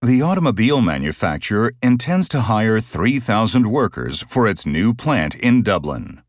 The automobile manufacturer intends to hire 3,000 workers for its new plant in Dublin.